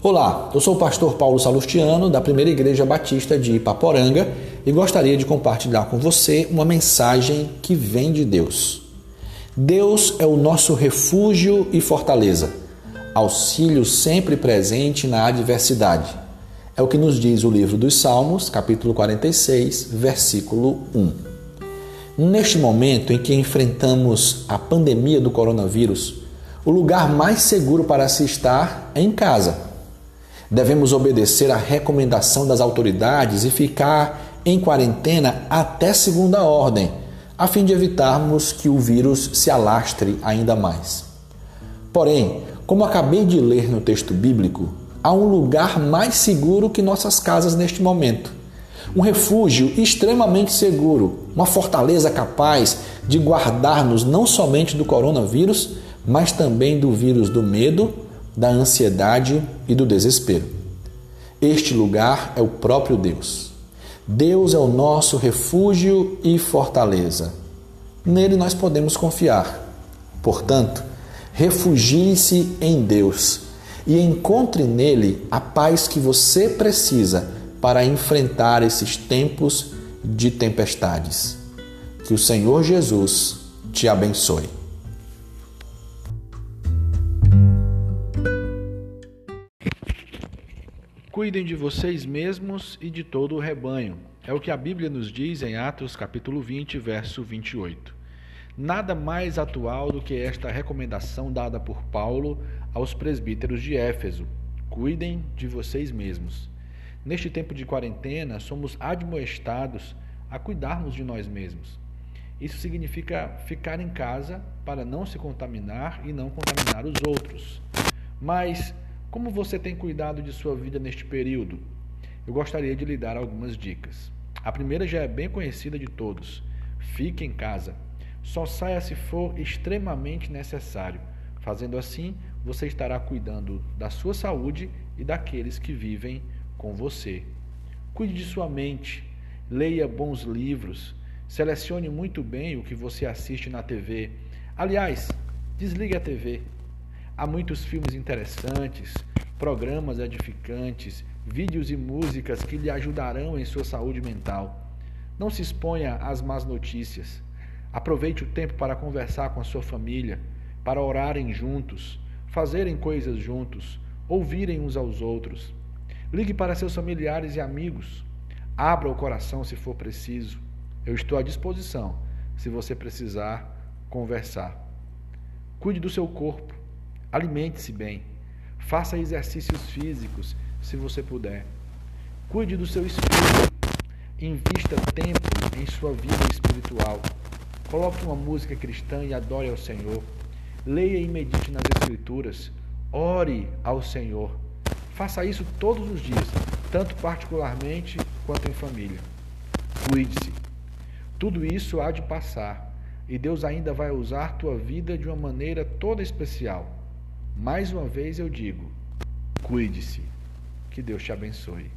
Olá, eu sou o pastor Paulo Salustiano, da Primeira Igreja Batista de Ipaporanga, e gostaria de compartilhar com você uma mensagem que vem de Deus. Deus é o nosso refúgio e fortaleza, auxílio sempre presente na adversidade. É o que nos diz o livro dos Salmos, capítulo 46, versículo 1. Neste momento em que enfrentamos a pandemia do coronavírus, o lugar mais seguro para se estar é em casa Devemos obedecer à recomendação das autoridades e ficar em quarentena até segunda ordem, a fim de evitarmos que o vírus se alastre ainda mais. Porém, como acabei de ler no texto bíblico, há um lugar mais seguro que nossas casas neste momento. Um refúgio extremamente seguro, uma fortaleza capaz de guardar-nos não somente do coronavírus, mas também do vírus do medo, da ansiedade e do desespero. Este lugar é o próprio Deus. Deus é o nosso refúgio e fortaleza. Nele nós podemos confiar. Portanto, refugie-se em Deus e encontre nele a paz que você precisa para enfrentar esses tempos de tempestades. Que o Senhor Jesus te abençoe. Cuidem de vocês mesmos e de todo o rebanho. É o que a Bíblia nos diz em Atos capítulo 20, verso 28. Nada mais atual do que esta recomendação dada por Paulo aos presbíteros de Éfeso: cuidem de vocês mesmos. Neste tempo de quarentena, somos admoestados a cuidarmos de nós mesmos. Isso significa ficar em casa para não se contaminar e não contaminar os outros. Mas como você tem cuidado de sua vida neste período? Eu gostaria de lhe dar algumas dicas. A primeira já é bem conhecida de todos. Fique em casa. Só saia se for extremamente necessário. Fazendo assim, você estará cuidando da sua saúde e daqueles que vivem com você. Cuide de sua mente. Leia bons livros. Selecione muito bem o que você assiste na TV. Aliás, desligue a TV. Há muitos filmes interessantes, programas edificantes, vídeos e músicas que lhe ajudarão em sua saúde mental. Não se exponha às más notícias. Aproveite o tempo para conversar com a sua família, para orarem juntos, fazerem coisas juntos, ouvirem uns aos outros. Ligue para seus familiares e amigos. Abra o coração se for preciso. Eu estou à disposição se você precisar conversar. Cuide do seu corpo. Alimente-se bem. Faça exercícios físicos, se você puder. Cuide do seu espírito. Invista tempo em sua vida espiritual. Coloque uma música cristã e adore ao Senhor. Leia e medite nas Escrituras. Ore ao Senhor. Faça isso todos os dias, tanto particularmente quanto em família. Cuide-se. Tudo isso há de passar e Deus ainda vai usar tua vida de uma maneira toda especial. Mais uma vez eu digo: cuide-se. Que Deus te abençoe.